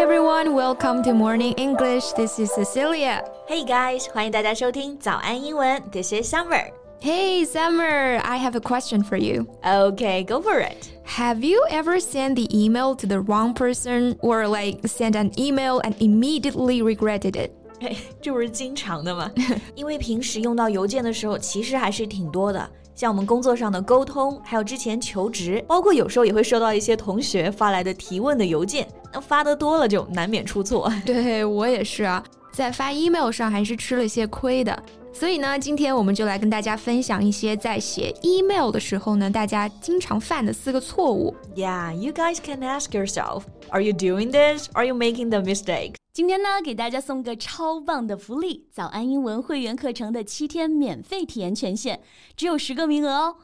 everyone, welcome to Morning English. This is Cecilia. Hey guys, 欢迎大家收听早安英文。This is Summer. Hey, Summer, I have a question for you. Okay, go for it. Have you ever sent the email to the wrong person or like sent an email and immediately regretted it? 这不是经常的吗？因为平时用到邮件的时候，其实还是挺多的。 像我们工作上的沟通，还有之前求职，包括有时候也会收到一些同学发来的提问的邮件。那发的多了，就难免出错。对我也是啊，在发 email 上还是吃了些亏的。所以呢，今天我们就来跟大家分享一些在写 email 的时候呢，大家经常犯的四个错误。Yeah, you guys can ask yourself, are you doing this? Are you making the mistake? 今天呢，给大家送个超棒的福利——早安英文会员课程的七天免费体验权限，只有十个名额哦。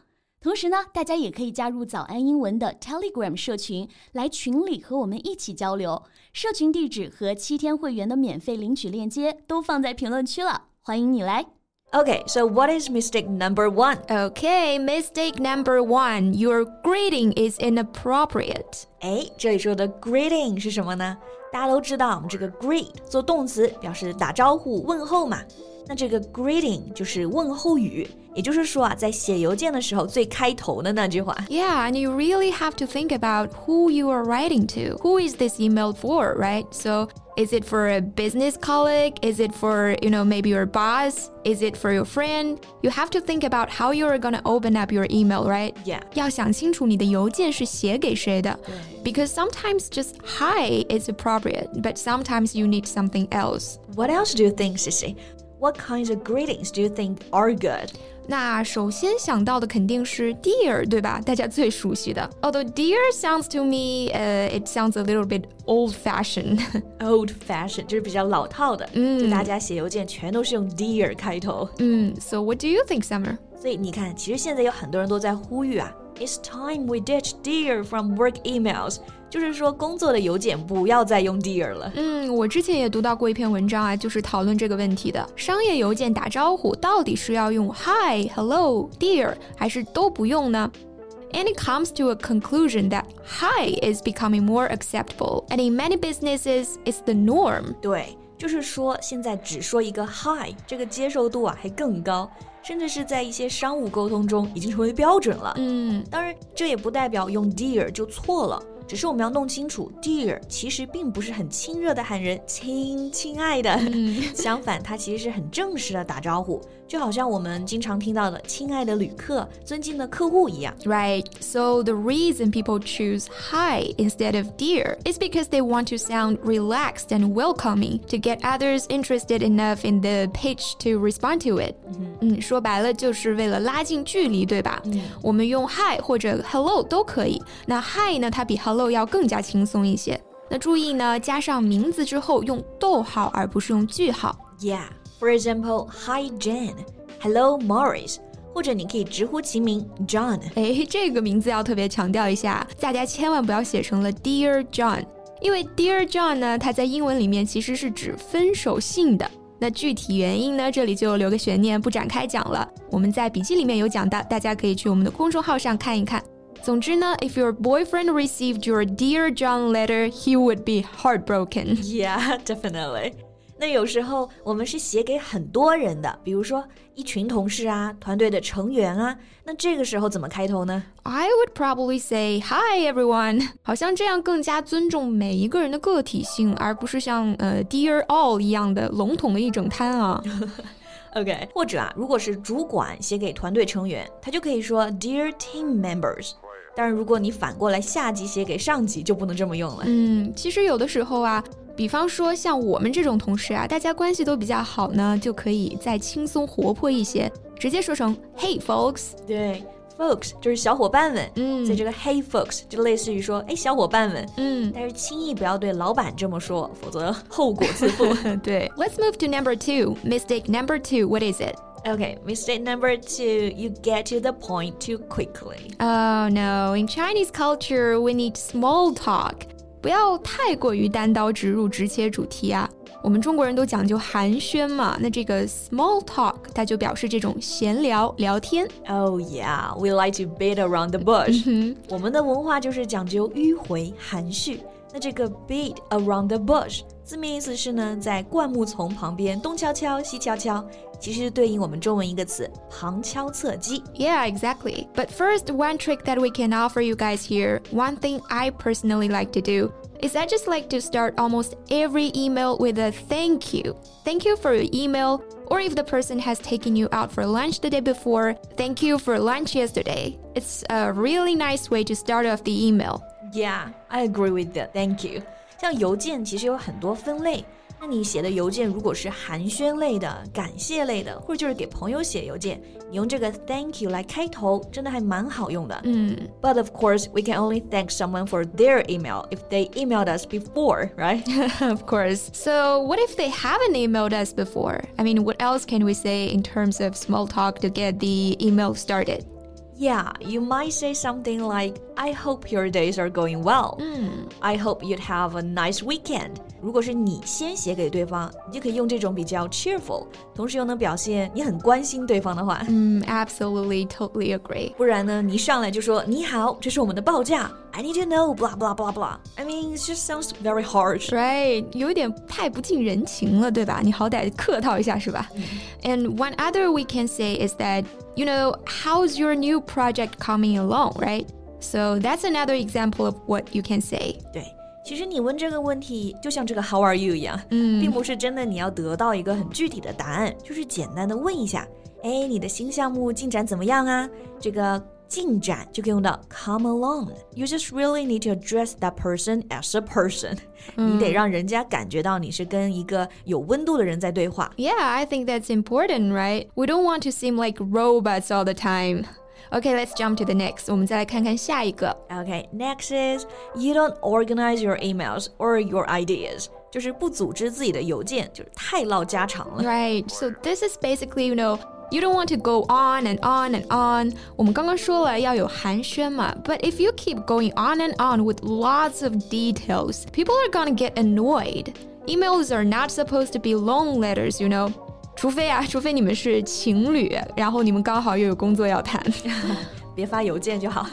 同时呢，大家也可以加入早安英文的 Telegram 社群，来群里和我们一起交流。社群地址和七天会员的免费领取链接都放在评论区了，欢迎你来。Okay, so what is mistake number one? Okay, mistake number one. Your greeting is inappropriate. 哎，这里说的 greeting 是什么呢？大家都知道，我们这个 greet 做动词表示打招呼、问候嘛。那这个 greeting 就是问候语，也就是说啊，在写邮件的时候最开头的那句话。Yeah, and you really have to think about who you are writing to. Who is this email for, right? So is it for a business colleague? Is it for, you know, maybe your boss? Is it for your friend? You have to think about how you're going to open up your email, right? Yeah. 要想清楚你的邮件是写给谁的。Because sometimes just hi is appropriate, but sometimes you need something else. What else do you think, Ceci? What kinds of greetings do you think are good? 那首先想到的肯定是 dear，对吧？大家最熟悉的。Although dear sounds to me, uh, it sounds a little bit old-fashioned. Old-fashioned 就是比较老套的，嗯，就大家写邮件全都是用 dear 开头。嗯，So what do you think, Summer？所以你看，其实现在有很多人都在呼吁啊，It's time we ditch dear from work emails. 就是说，工作的邮件不要再用 dear 了。嗯，我之前也读到过一篇文章啊，就是讨论这个问题的。商业邮件打招呼到底是要用 hi、hello、dear，还是都不用呢？And it comes to a conclusion that hi is becoming more acceptable, and in many businesses, it's the norm. 对，就是说现在只说一个 hi，这个接受度啊还更高。甚至是在一些商务沟通中已经成为标准了。嗯，当然，这也不代表用 dear 就错了。只是我们要弄清楚，dear 其实并不是很亲热的喊人亲亲爱的，相反，它其实是很正式的打招呼，就好像我们经常听到的“亲爱的旅客”、“尊敬的客户”一样。Right. So the reason people choose hi instead of dear is because they want to sound relaxed and welcoming to get others interested enough in the pitch to respond to it. 嗯，说白了就是为了拉近距离，对吧？我们用 hi 或者 hello 都可以。那 hi 呢，它比 hello hello 要更加轻松一些。那注意呢，加上名字之后用逗号，而不是用句号。Yeah, for example, Hi Jane, Hello Morris，或者你可以直呼其名 John。哎，这个名字要特别强调一下，大家千万不要写成了 Dear John，因为 Dear John 呢，它在英文里面其实是指分手信的。那具体原因呢，这里就留个悬念，不展开讲了。我们在笔记里面有讲到，大家可以去我们的公众号上看一看。总之呢，if your boyfriend received your dear John letter, he would be heartbroken. Yeah, definitely. 那有时候我们是写给很多人的，比如说一群同事啊，团队的成员啊，那这个时候怎么开头呢？I would probably say hi everyone，好像这样更加尊重每一个人的个体性，而不是像呃 dear all 一样的笼统的一整摊啊。 OK，或者啊，如果是主管写给团队成员，他就可以说 Dear team members。但是如果你反过来下级写给上级，就不能这么用了。嗯，其实有的时候啊，比方说像我们这种同事啊，大家关系都比较好呢，就可以再轻松活泼一些，直接说成 Hey folks。对 ，folks 就是小伙伴们。嗯，所以这个 Hey folks 就类似于说，哎，小伙伴们。嗯，但是轻易不要对老板这么说，否则后果自负。对，Let's move to number two. Mistake number two. What is it? Okay, mistake number two, you get to the point too quickly. Oh no, in Chinese culture, we need small talk. 不要太过于单刀直入、直切主题啊。 我们中国人都讲究寒暄嘛，那这个 small talk 它就表示这种闲聊、聊天。Oh yeah, we like to beat around the bush. 我们的文化就是讲究迂回、含蓄。 那这个 beat around the bush 字面意思是呢，在灌木丛旁边东敲敲西敲敲，其实对应我们中文一个词旁敲侧击。Yeah, exactly. But first, one trick that we can offer you guys here, one thing I personally like to do is I just like to start almost every email with a thank you. Thank you for your email. Or if the person has taken you out for lunch the day before, thank you for lunch yesterday. It's a really nice way to start off the email. Yeah, I agree with that. Thank you. 像邮件其实有很多分类。那你写的邮件如果是寒暄类的、感谢类的，或者就是给朋友写邮件，你用这个 thank you 来开头，真的还蛮好用的。嗯。But of course, we can only thank someone for their email if they emailed us before, right? of course. So, what if they haven't emailed us before? I mean, what else can we say in terms of small talk to get the email started? Yeah, you might say something like, I hope your days are going well. Mm. I hope you'd have a nice weekend. 如果是你先写给对方，你就可以用这种比较 cheerful，同时又能表现你很关心对方的话。嗯，absolutely, totally agree. 不然呢，你一上来就说你好，这是我们的报价。I need to know blah blah blah blah. I mean, it just sounds very harsh. Right，有点太不近人情了，对吧？你好歹客套一下是吧？And one other we can say is that you know how's your new project coming along, right? So that's another example of what you can say. 对。 其实你问这个问题，就像这个 How are you 一样，嗯，并不是真的你要得到一个很具体的答案，就是简单的问一下，哎，你的新项目进展怎么样啊？这个进展就可以用到 come along。You just really need to address that person as a person。你得让人家感觉到你是跟一个有温度的人在对话。Yeah, I think that's important, right? We don't want to seem like robots all the time. Okay, let's jump to the next. 我们再来看看下一个。Okay, next is you don't organize your emails or your ideas. 就是不组织自己的邮件，就是太唠家常了。Right. So this is basically, you know. You don't want to go on and on and on. 我们刚刚说了要有寒暄嘛，but if you keep going on and on with lots of details, people are gonna get annoyed. Emails are not supposed to be long letters, you know. 除非啊，除非你们是情侣，然后你们刚好又有工作要谈。别发邮件就好。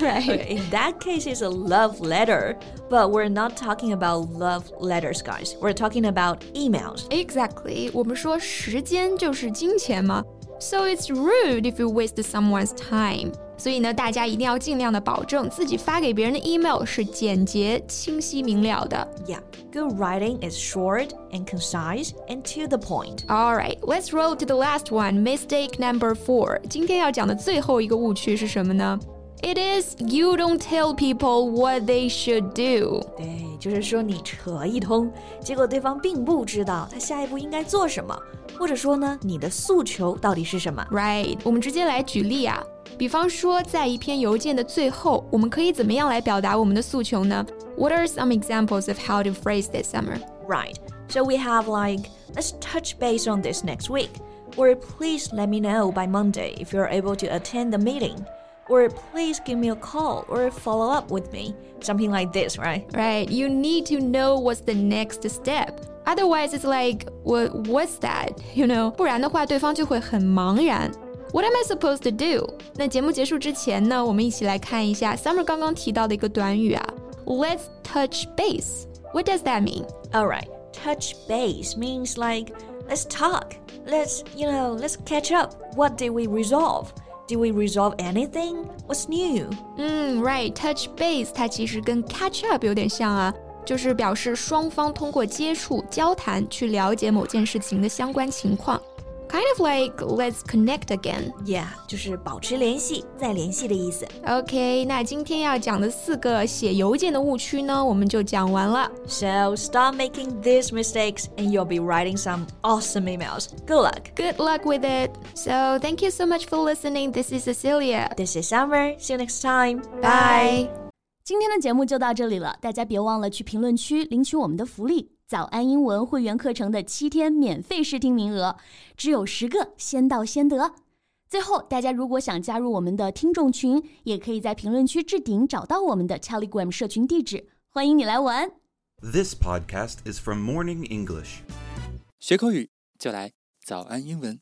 right. In that case, it's a love letter. But we're not talking about love letters, guys. We're talking about emails. Exactly. 我们说时间就是金钱嘛。So it's rude if you waste someone's time. 所以呢，大家一定要尽量的保证自己发给别人的 email 是简洁、清晰明了的。Yeah, good writing is short and concise and to the point. All right, let's roll to the last one. Mistake number four. 今天要讲的最后一个误区是什么呢 ？It is you don't tell people what they should do. 对，就是说你扯一通，结果对方并不知道他下一步应该做什么，或者说呢，你的诉求到底是什么？Right，我们直接来举例啊。比方说，在一篇邮件的最后，我们可以怎么样来表达我们的诉求呢？What are some examples of how to phrase this summer? Right. So we have like, let's touch base on this next week. Or please let me know by Monday if you're able to attend the meeting. Or please give me a call or follow up with me. Something like this, right? Right. You need to know what's the next step. Otherwise, it's like, what, what's that? You know? 不然的话，对方就会很茫然。what am I supposed to do？那节目结束之前呢，我们一起来看一下 Summer 刚刚提到的一个短语啊，Let's touch base. What does that mean? All right, touch base means like let's talk. Let's you know let's catch up. What did we resolve? Do we resolve anything? What's new? 嗯，Right, touch base 它其实跟 catch up 有点像啊。就是表示双方通过接触、交谈去了解某件事情的相关情况。Kind of like let's connect again. Yeah，就是保持联系，再联系的意思。OK，那今天要讲的四个写邮件的误区呢，我们就讲完了。So stop making these mistakes, and you'll be writing some awesome emails. Good luck. Good luck with it. So thank you so much for listening. This is Cecilia. This is Summer. See you next time. Bye. 今天的节目就到这里了，大家别忘了去评论区领取我们的福利。 早安英文会员课程的七天免费试听名额只有十个，先到先得。最后，大家如果想加入我们的听众群，也可以在评论区置顶找到我们的 Telegram 社群地址，欢迎你来玩。This podcast is from Morning English。学口语就来早安英文。